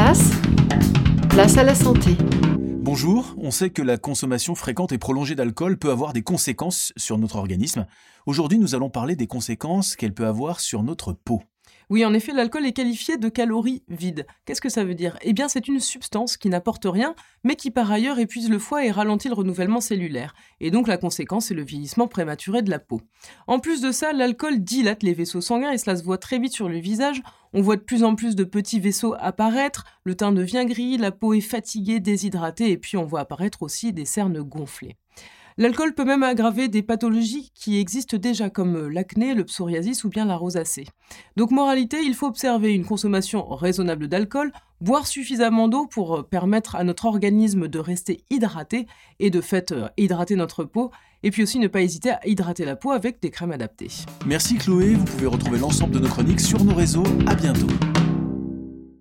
place, à la santé. Bonjour, on sait que la consommation fréquente et prolongée d'alcool peut avoir des conséquences sur notre organisme. Aujourd'hui, nous allons parler des conséquences qu'elle peut avoir sur notre peau. Oui, en effet, l'alcool est qualifié de calories vides. Qu'est-ce que ça veut dire? Eh bien, c'est une substance qui n'apporte rien, mais qui par ailleurs épuise le foie et ralentit le renouvellement cellulaire. Et donc la conséquence est le vieillissement prématuré de la peau. En plus de ça, l'alcool dilate les vaisseaux sanguins et cela se voit très vite sur le visage. On voit de plus en plus de petits vaisseaux apparaître, le teint devient gris, la peau est fatiguée, déshydratée, et puis on voit apparaître aussi des cernes gonflées. L'alcool peut même aggraver des pathologies qui existent déjà comme euh, l'acné, le psoriasis ou bien la rosacée. Donc moralité, il faut observer une consommation raisonnable d'alcool, boire suffisamment d'eau pour euh, permettre à notre organisme de rester hydraté et de fait euh, hydrater notre peau, et puis aussi ne pas hésiter à hydrater la peau avec des crèmes adaptées. Merci Chloé, vous pouvez retrouver l'ensemble de nos chroniques sur nos réseaux. À bientôt.